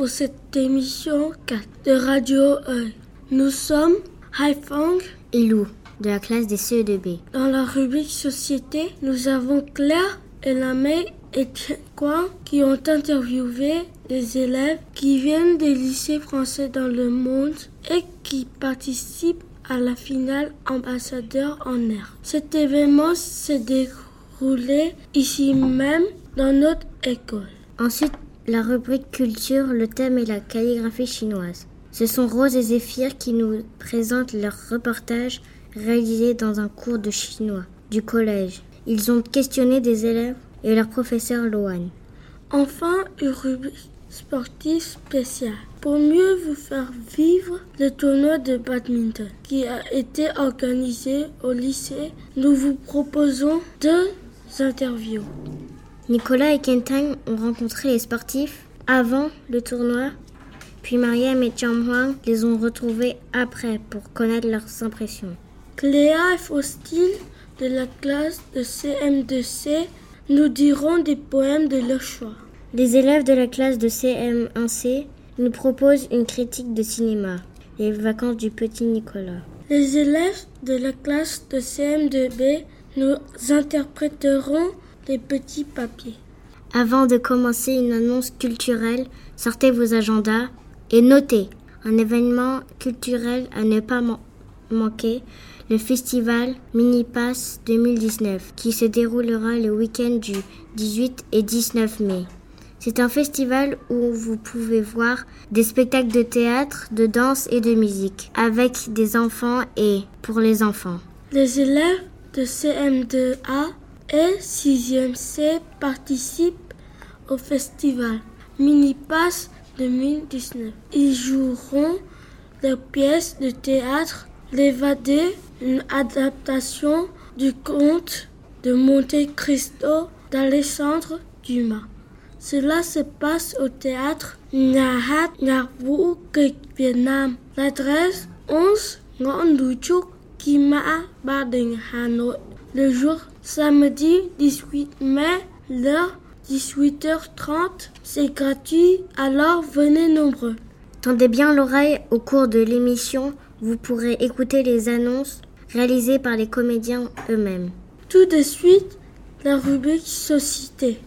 pour cette émission 4 de Radio E. Nous sommes Haifang et Lou de la classe des CE2B. Dans la rubrique Société, nous avons Claire, Elamé et Quoi qui ont interviewé des élèves qui viennent des lycées français dans le monde et qui participent à la finale ambassadeur en air. Cet événement s'est déroulé ici même dans notre école. Ensuite, la rubrique culture, le thème est la calligraphie chinoise. Ce sont Rose et Zéphyr qui nous présentent leur reportage réalisé dans un cours de chinois du collège. Ils ont questionné des élèves et leur professeur Loan. Enfin, une rubrique sportive spéciale pour mieux vous faire vivre le tournoi de badminton qui a été organisé au lycée. Nous vous proposons deux interviews. Nicolas et Kentang ont rencontré les sportifs avant le tournoi, puis Mariam et Chang Huang les ont retrouvés après pour connaître leurs impressions. Cléa et Faustine de la classe de CM2C nous diront des poèmes de leur choix. Les élèves de la classe de CM1C nous proposent une critique de cinéma, Les vacances du petit Nicolas. Les élèves de la classe de CM2B nous interpréteront petits papiers. Avant de commencer une annonce culturelle, sortez vos agendas et notez un événement culturel à ne pas manquer, le festival Mini Pass 2019 qui se déroulera le week-end du 18 et 19 mai. C'est un festival où vous pouvez voir des spectacles de théâtre, de danse et de musique avec des enfants et pour les enfants. Les élèves de CM2A et 6e C participent au festival Mini Pass 2019. Ils joueront des pièces de théâtre L'évadé, une adaptation du conte de Monte Cristo d'Alexandre Dumas. Cela se passe au théâtre Nyahat Nyarvu Vietnam. L'adresse 11 Ngon Kima Bading Hanoi. Le jour samedi 18 mai, l'heure 18h30. C'est gratuit, alors venez nombreux. Tendez bien l'oreille au cours de l'émission vous pourrez écouter les annonces réalisées par les comédiens eux-mêmes. Tout de suite, la rubrique Société.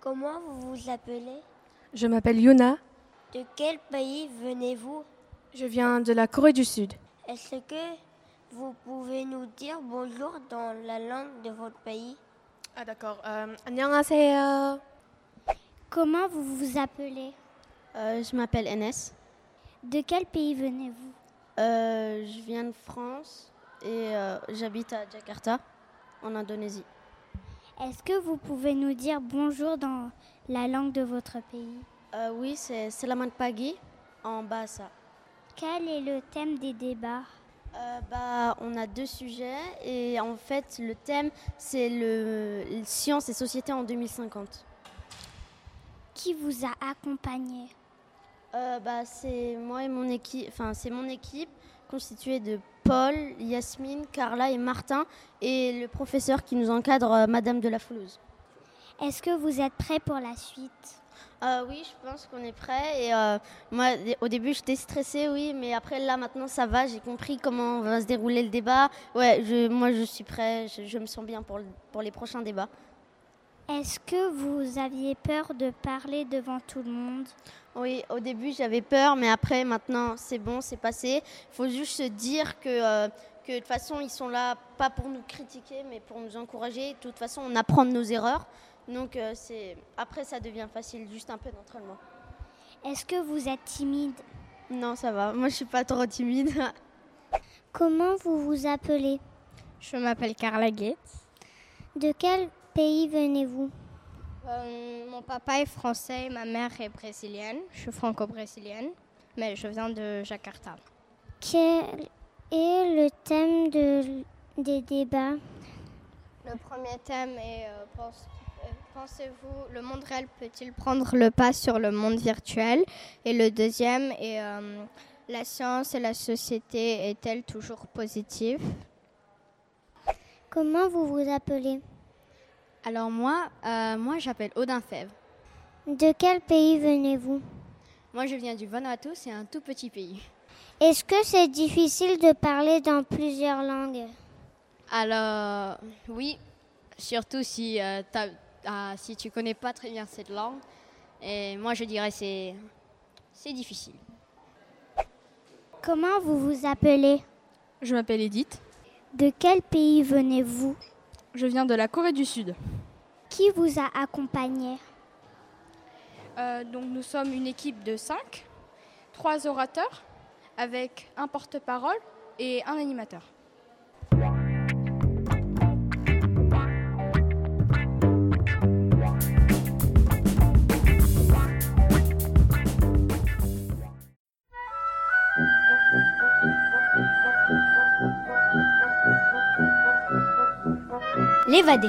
Comment vous vous appelez? Je m'appelle Yuna. De quel pays venez-vous Je viens de la Corée du Sud. Est-ce que vous pouvez nous dire bonjour dans la langue de votre pays Ah d'accord. Euh, 안녕하세요. Comment vous vous appelez euh, Je m'appelle NS. De quel pays venez-vous euh, Je viens de France et j'habite à Jakarta, en Indonésie. Est-ce que vous pouvez nous dire bonjour dans la langue de votre pays? Oui, c'est Selamat pagi en Bahasa. Quel est le thème des débats? Euh, bah, On a deux sujets et en fait le thème c'est le, science et société en 2050. Qui vous a accompagné? Euh, bah, C'est moi et mon équipe, enfin c'est mon équipe constituée de Paul, Yasmine, Carla et Martin et le professeur qui nous encadre, euh, Madame de la Foulouse. Est-ce que vous êtes prêt pour la suite? Euh, oui, je pense qu'on est prêt. Et euh, moi, au début, j'étais stressée, oui, mais après, là, maintenant, ça va. J'ai compris comment va se dérouler le débat. Ouais, je, moi, je suis prêt. Je, me sens bien pour, pour les prochains débats. Est-ce que vous aviez peur de parler devant tout le monde? Oui, au début, j'avais peur, mais après, maintenant, c'est bon, c'est passé. Il faut juste se dire que. Euh, que de toute façon, ils sont là pas pour nous critiquer, mais pour nous encourager. De toute façon, on apprend de nos erreurs. Donc euh, c'est après ça devient facile, juste un peu d'entraînement. Est-ce que vous êtes timide? Non, ça va. Moi, je suis pas trop timide. Comment vous vous appelez? Je m'appelle Carla Gates. De quel pays venez-vous? Euh, Mon papa est français, ma mère est brésilienne. Je suis franco-brésilienne, mais je viens de Jakarta. Quel est le thème de, des débats? Le premier thème est euh, pensez-vous, le monde réel peut-il prendre le pas sur le monde virtuel? Et le deuxième est, euh, La science et la société est-elle toujours positive Comment vous vous appelez? Alors moi, euh, moi j'appelle Odin Fèvre. De quel pays venez-vous? Moi je viens du Vanuatu, c'est un tout petit pays. Est-ce que c'est difficile de parler dans plusieurs langues? Alors oui, surtout si, euh, si tu connais pas très bien cette langue. Et moi je dirais c'est c'est difficile. Comment vous vous appelez? Je m'appelle Edith. De quel pays venez-vous? Je viens de la Corée du Sud. Qui vous a accompagné euh, donc nous sommes une équipe de cinq, trois orateurs avec un porte-parole et un animateur. L'évadé.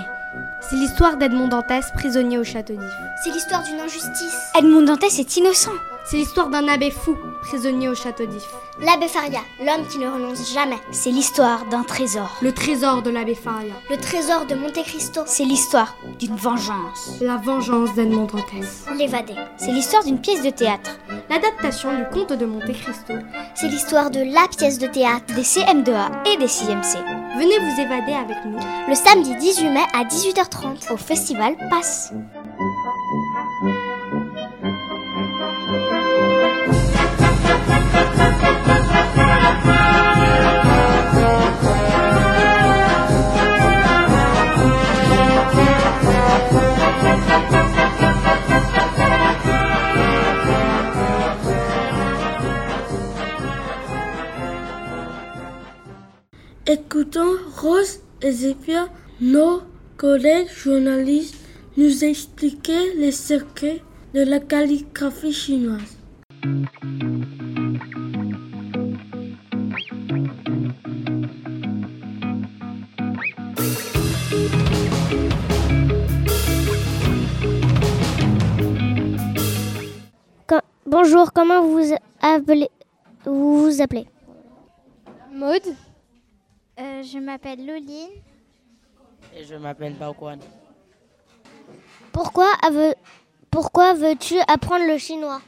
C'est l'histoire d'Edmond Dantès, prisonnier au château d'If. C'est l'histoire d'une injustice. Edmond Dantès est innocent. C'est l'histoire d'un abbé fou, prisonnier au château d'If. L'abbé Faria, l'homme qui ne renonce jamais. C'est l'histoire d'un trésor. Le trésor de l'abbé Faria. Le trésor de Monte Cristo. C'est l'histoire d'une vengeance. La vengeance d'Edmond Dantès. L'évadé. C'est l'histoire d'une pièce de théâtre. L'adaptation du conte de Monte Cristo. C'est l'histoire de la pièce de théâtre. Des CM2A et des CMC. Venez vous évader avec nous. Le samedi 18 mai à 18h30 au festival Passe. Écoutons Rose et Zépia, nos collègues journalistes, nous expliquer les secrets de la calligraphie chinoise. Bonjour, comment vous vous appelez Vous vous appelez? Maud. Euh, je m'appelle Loline. Et je m'appelle Baokwan. Pourquoi, veux, pourquoi veux-tu apprendre le chinois?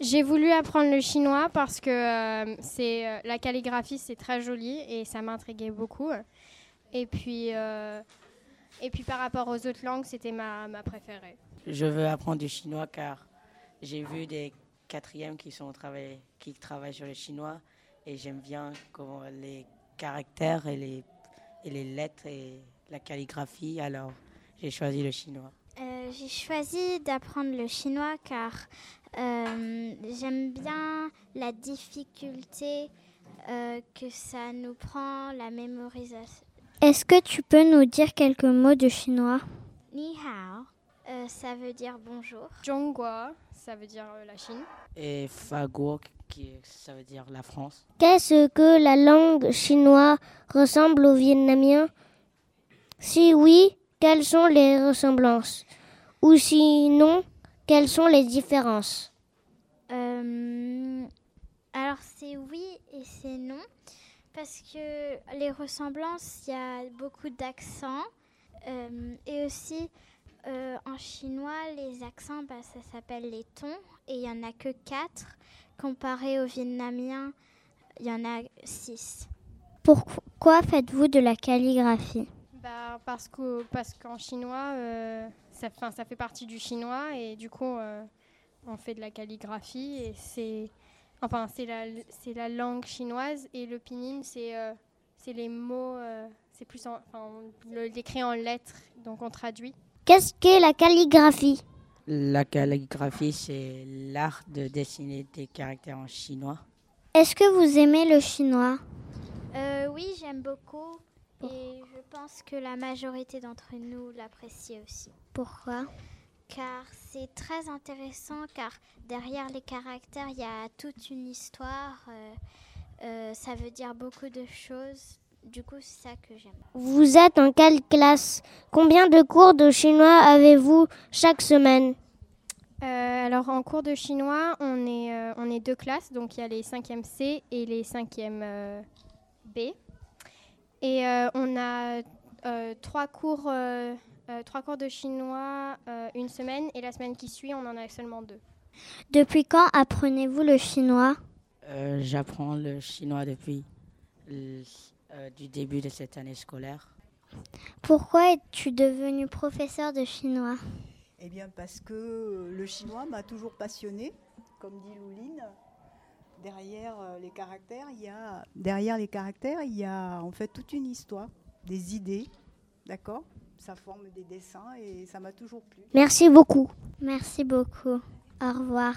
J'ai voulu apprendre le chinois parce que euh, c'est euh, la calligraphie c'est très joli et ça m'intriguait beaucoup. Et puis euh, et puis par rapport aux autres langues c'était ma, ma préférée. Je veux apprendre du chinois car j'ai vu des quatrièmes qui sont qui travaillent sur le chinois et j'aime bien comment les caractères et les, et les lettres et la calligraphie, alors j'ai choisi le chinois. Euh, j'ai choisi d'apprendre le chinois car euh, j'aime bien la difficulté euh, que ça nous prend, la mémorisation. Est-ce que tu peux nous dire quelques mots de chinois? Ni hao, ça veut dire bonjour. Zhongguo, ça veut dire la Chine. Et Faguo, qui ça veut dire la France. Qu'est-ce que la langue chinoise ressemble au vietnamien Si oui, quelles sont les ressemblances? Ou sinon, quelles sont les différences? Euh, Alors c'est oui et c'est non. Parce que les ressemblances, il y a beaucoup d'accents. Euh, et aussi, euh, en chinois, les accents, bah, ça s'appelle les tons. Et il n'y en a que quatre. Comparé au vietnamien, il y en a six. Pourquoi faites-vous de la calligraphie? Bah, Parce qu'en parce qu'en chinois, euh, ça, ça fait partie du chinois et du coup, euh, on fait de la calligraphie et c'est enfin, c'est la, la langue chinoise et le pinyin, c'est euh, c'est les mots, c'est plus en, enfin, on l'écrit en lettres, donc on traduit. Qu'est-ce qu'est la calligraphie? La calligraphie, c'est l'art de dessiner des caractères en chinois. Est-ce que vous aimez le chinois? Euh, Oui, j'aime beaucoup. Et je pense que la majorité d'entre nous l'apprécie aussi. Pourquoi? Car c'est très intéressant, car derrière les caractères, il y a toute une histoire. Euh, euh, ça veut dire beaucoup de choses. Du coup, c'est ça que j'aime. Vous êtes en quelle classe? Combien de cours de chinois avez-vous chaque semaine? Alors en cours de chinois, on est, on est deux classes, donc il y a les 5e C et les 5e B. Et on a trois, cours, trois cours de chinois une semaine et la semaine qui suit, on en a seulement deux. Depuis quand apprenez-vous le chinois? J'apprends le chinois depuis le du début de cette année scolaire. Pourquoi es-tu devenu professeur de chinois? Eh bien parce que le chinois m'a toujours passionné, comme dit Louline. Derrière les caractères, il y a derrière les caractères, il y a en fait toute une histoire, des idées, d'accord? Ça forme des dessins et ça m'a toujours plu. Merci beaucoup. Merci beaucoup. Au revoir.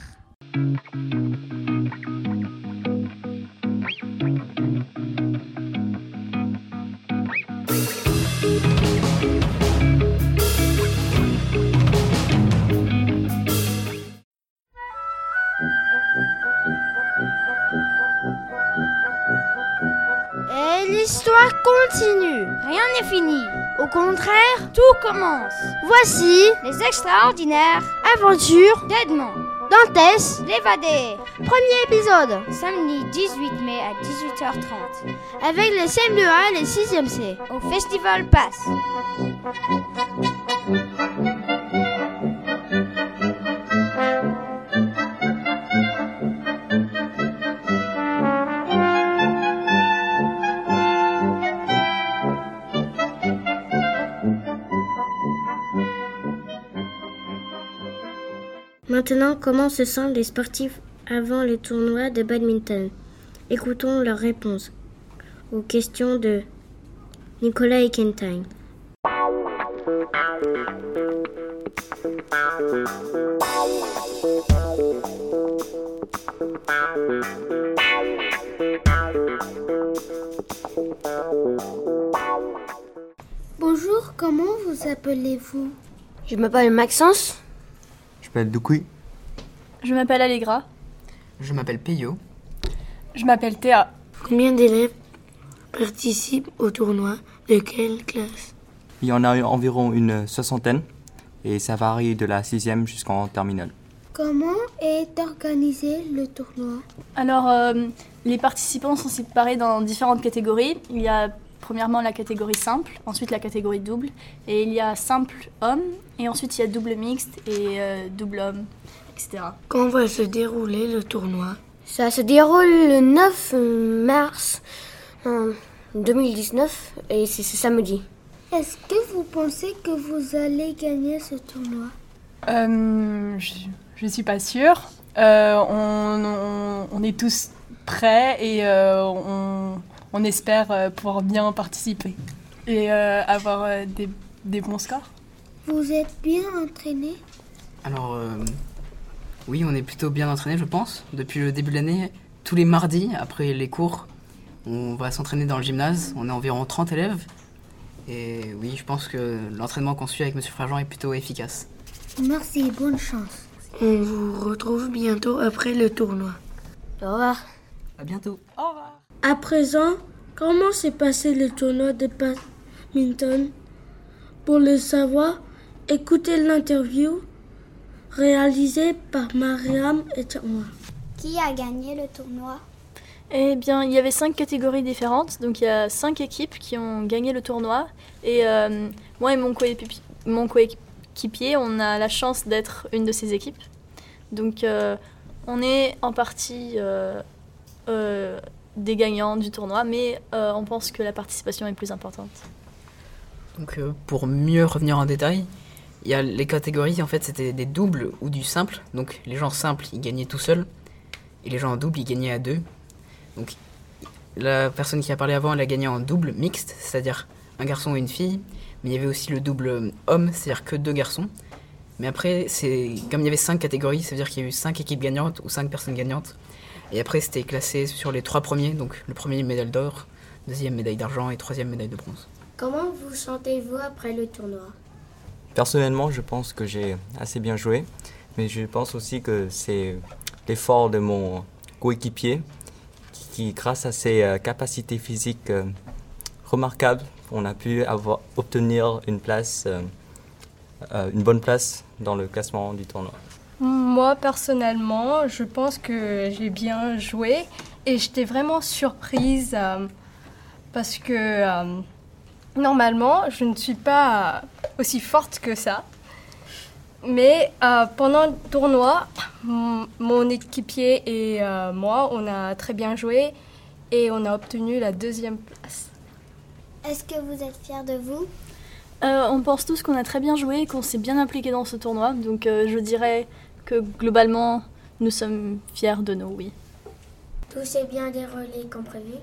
L'histoire continue. Rien n'est fini. Au contraire, tout commence. Voici les extraordinaires aventures d'Edmond. Dantès, l'évadé. Premier épisode. Samedi 18 mai à 18h30. Avec les CM2A et les 6e C. Au Festival Pass. Maintenant, comment se sentent les sportifs avant le tournoi de badminton? Écoutons leurs réponses aux questions de Nicolas Ekenstein. Bonjour, comment vous appelez-vous? Je m'appelle Maxence. Je m'appelle Doukoui. Je m'appelle Allegra. Je m'appelle Peyo. Je m'appelle Théa. Combien d'élèves participent au tournoi De quelle classe? Il y en a environ une soixantaine et ça varie de la sixième jusqu'en terminale. Comment est organisé le tournoi? Alors, euh, les participants sont séparés dans différentes catégories. Il y a premièrement la catégorie simple, ensuite la catégorie double, et il y a simple homme, et ensuite il y a double mixte et euh, double homme, etc. Quand va se dérouler le tournoi? Ça se déroule le 9 mars 2019 et c'est ce samedi. Est-ce que vous pensez que vous allez gagner ce tournoi? Euh, Je ne suis pas sûre. Euh, on, on, on, est tous prêts et euh, on, on, espère euh, pouvoir bien participer et euh, avoir euh, des, des, bons scores. Vous êtes bien entraîné? Alors, oui, on est plutôt bien entraîné, je pense. Depuis le début de l'année, tous les mardis, après les cours, on va s'entraîner dans le gymnase. On est environ 30 élèves. Et oui, je pense que l'entraînement qu'on suit avec M. Fragent est plutôt efficace. Merci, bonne chance. On vous retrouve bientôt après le tournoi. Au revoir. À bientôt. Au revoir. À présent, comment s'est passé le tournoi de badminton? Pour le savoir, écoutez l'interview réalisée par Mariam et moi. Qui a gagné le tournoi? Eh bien, il y avait cinq catégories différentes, donc il y a cinq équipes qui ont gagné le tournoi. Et euh, moi et mon coéquipier, on a la chance d'être une de ces équipes. Donc, euh, on est en partie euh, euh, des gagnants du tournoi, mais euh, on pense que la participation est plus importante. Donc, euh, pour mieux revenir en détail, il y a les catégories, en fait, c'était des doubles ou du simple. Donc, les gens simples, ils gagnaient tout seuls, et les gens en double, ils gagnaient à deux. Donc, la personne qui a parlé avant, elle a gagné en double mixte, c'est-à-dire un garçon et une fille. Mais il y avait aussi le double homme, c'est-à-dire que deux garçons. Mais après, c'est comme il y avait cinq catégories, ça veut dire qu'il y a eu cinq équipes gagnantes ou cinq personnes gagnantes. Et après, c'était classé sur les trois premiers, donc le premier médaille d'or, deuxième médaille d'argent et troisième médaille de bronze. Comment vous sentez-vous après le tournoi? Personnellement, je pense que j'ai assez bien joué, mais je pense aussi que c'est l'effort de mon coéquipier qui, grâce à ses capacités physiques euh, remarquables, on a pu avoir, obtenir une place, euh, euh, une bonne place dans le classement du tournoi. Moi, personnellement, je pense que j'ai bien joué et j'étais vraiment surprise euh, parce que euh, normalement, je ne suis pas aussi forte que ça. Mais euh, pendant le tournoi, mon équipier et moi, on a très bien joué et on a obtenu la deuxième place. Est-ce que vous êtes fiers de vous? On pense tous qu'on a très bien joué et qu'on s'est bien impliqué dans ce tournoi. Donc je dirais que globalement, nous sommes fiers de nous, oui. Tout s'est bien déroulé comme prévu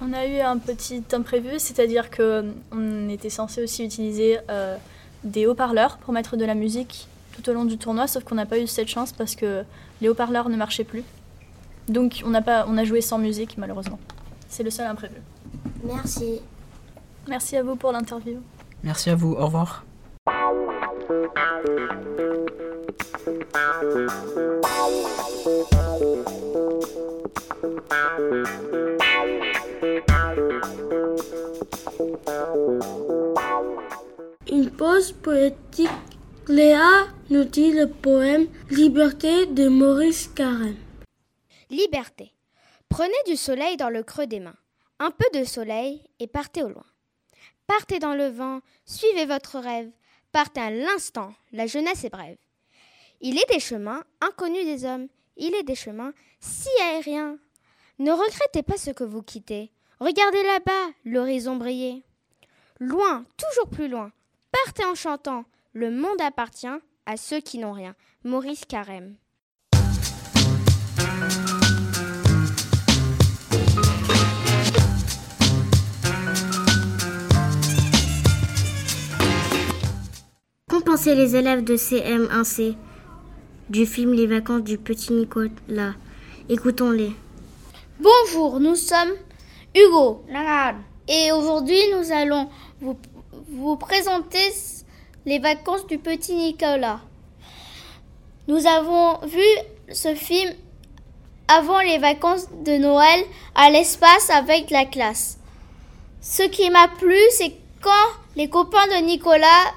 On a eu un petit imprévu, c'est-à-dire qu'on était censé aussi utiliser euh, des haut-parleurs pour mettre de la musique tout au long du tournoi, sauf qu'on n'a pas eu cette chance parce que les haut-parleurs ne marchaient plus. Donc on a, pas, on a joué sans musique malheureusement. C'est le seul imprévu. Merci. Merci à vous pour l'interview. Merci à vous, au revoir. Une pause poétique. Léa nous dit le poème Liberté de Maurice Carême. Liberté. Prenez du soleil dans le creux des mains. Un peu de soleil et partez au loin. Partez dans le vent, suivez votre rêve. Partez à l'instant, la jeunesse est brève. Il est des chemins inconnus des hommes, il est des chemins si aériens. Ne regrettez pas ce que vous quittez. Regardez là-bas l'horizon briller. Loin, toujours plus loin. Partez en chantant. Le monde appartient à ceux qui n'ont rien. Maurice Carême. Pensé les élèves de CM1C du film Les vacances du petit Nicolas Écoutons-les. Bonjour, nous sommes Hugo et aujourd'hui nous allons vous, vous présenter les vacances du petit Nicolas. Nous avons vu ce film avant les vacances de Noël à l'espace avec la classe. Ce qui m'a plu, c'est quand les copains de Nicolas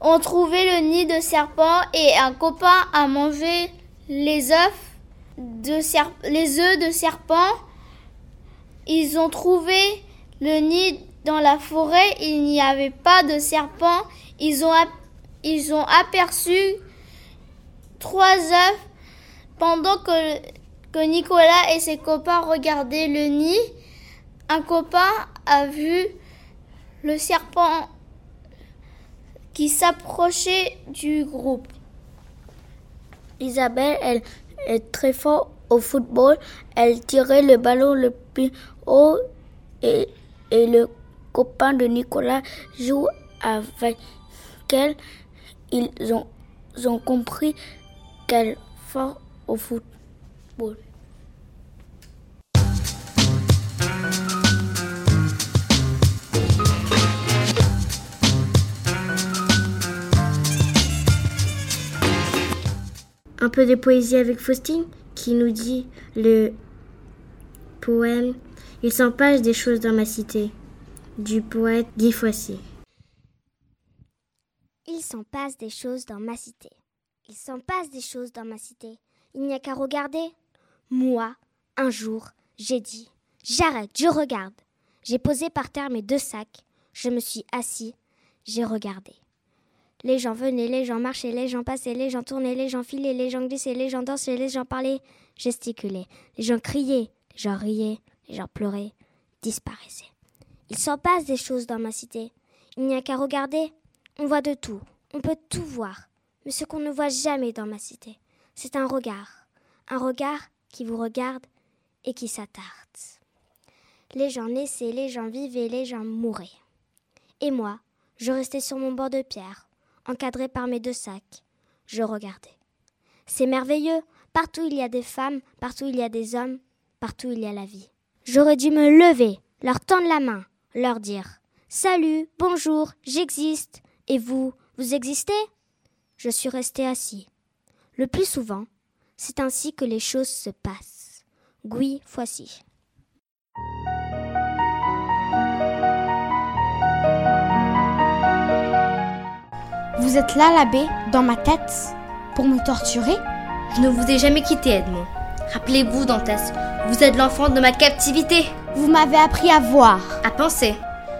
ont trouvé le nid de serpent et un copain a mangé les œufs de les œufs de serpent. Ils ont trouvé le nid dans la forêt, il n'y avait pas de serpent. Ils ont, ils ont aperçu trois œufs pendant que, que Nicolas et ses copains regardaient le nid. Un copain a vu le serpent qui s'approchait du groupe. Isabelle, elle est très forte au football. Elle tirait le ballon le plus haut et, le copain de Nicolas joue avec elle. Ils ont, ont compris qu'elle est forte au football. Un peu de poésie avec Faustine qui nous dit le poème Il s'en passe des choses dans ma cité du poète Guy Foissy. Il s'en passe des choses dans ma cité. Il s'en passe des choses dans ma cité. Il n'y a qu'à regarder. Moi, un jour, j'ai dit J'arrête, je regarde. J'ai posé par terre mes deux sacs. Je me suis assis. J'ai regardé. Les gens venaient, les gens marchaient, les gens passaient, les gens tournaient, les gens filaient, les gens glissaient, les gens dansaient, les gens parlaient, gesticulaient, les gens criaient, les gens riaient, les gens pleuraient, disparaissaient. Il s'en passe des choses dans ma cité. Il n'y a qu'à regarder. On voit de tout. On peut tout voir. Mais ce qu'on ne voit jamais dans ma cité, c'est un regard. Un regard qui vous regarde et qui s'attarde. Les gens naissaient, les gens vivaient, les gens mouraient. Et moi, je restais sur mon bord de pierre, encadré par mes deux sacs. Je regardais. C'est merveilleux. Partout il y a des femmes, partout il y a des hommes, partout il y a la vie. J'aurais dû me lever, leur tendre la main, leur dire Salut, bonjour, j'existe. Et vous, vous existez? Je suis resté assis. Le plus souvent, c'est ainsi que les choses se passent. Guy Foissy. Vous êtes là, l'abbé, dans ma tête, pour me torturer? Je ne vous ai jamais quitté, Edmond. Rappelez-vous, Dantès, vous êtes l'enfant de ma captivité. Vous m'avez appris à voir. À penser.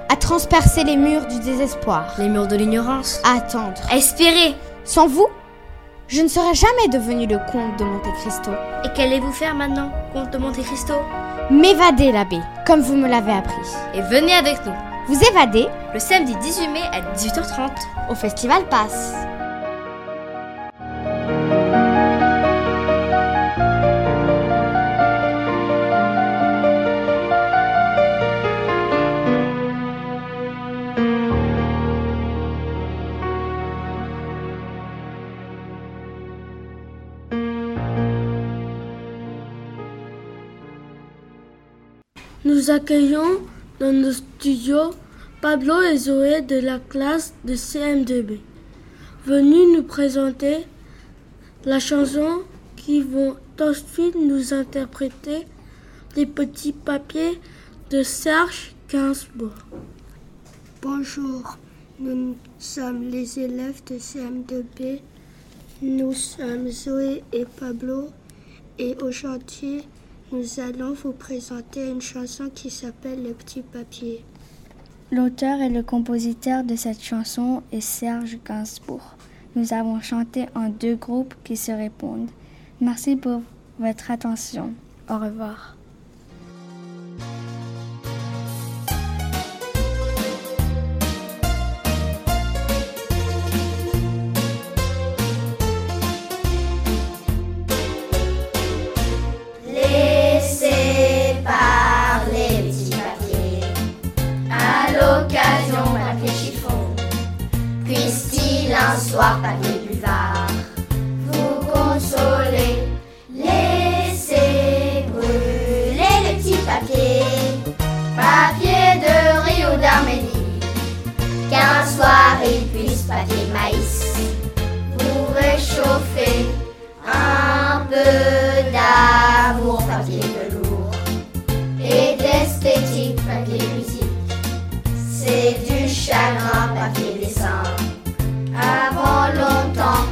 À transpercer les murs du désespoir. Les murs de l'ignorance. À attendre. À espérer. Sans vous, je ne serais jamais devenu le comte de Monte Cristo. Et qu'allez-vous faire maintenant, comte de Monte Cristo? M'évader, l'abbé, comme vous me l'avez appris. Et venez avec nous. Vous évadez Le samedi 18 mai à 18h30. Au Festival Passe. Nous accueillons dans nos studios Pablo et Zoé de la classe de CM2B, venus nous présenter la chanson qui vont ensuite nous interpréter les petits papiers de Serge Gainsbourg. Bonjour, nous sommes les élèves de CM2B. Nous sommes Zoé et Pablo et aujourd'hui nous allons vous présenter une chanson qui s'appelle Le petit papier. L'auteur et le compositeur de cette chanson est Serge Gainsbourg. Nous avons chanté en deux groupes qui se répondent. Merci pour votre attention. Au revoir. C'est du chagrin, papier dessin. Avant longtemps,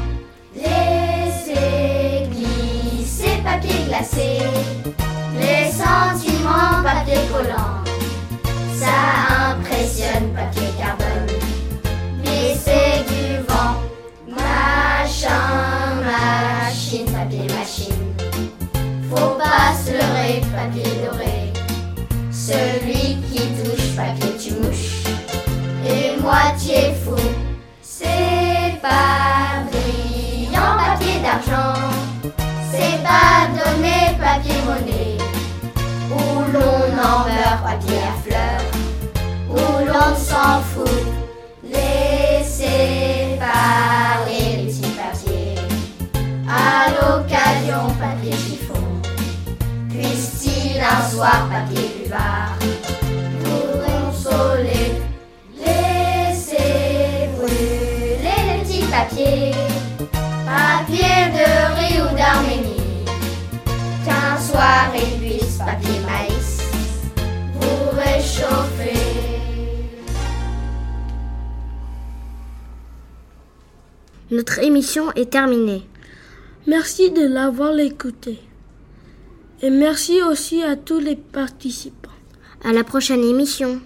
laissez glisser, papier glacé, les sentiments, papier collant. Ça impressionne, papier carbone, mais c'est du vent. Machin, machine, papier machine. Faut pas se leurrer, papier doré. Celui moitié fou, c'est pas brillant, papier d'argent. C'est pas donné, papier monnaie. Où l'on en meurt, papier à fleurs. Où l'on s'en fout. Laissez parler les petits papiers. À l'occasion, papier chiffon. Puisse-t-il un soir, papier buvard, vous Papier de Rio d'Arménie. Qu'un soir il puisse, papier maïs, vous réchauffer. Notre émission est terminée. Merci de l'avoir écouté. Et merci aussi à tous les participants. À la prochaine émission.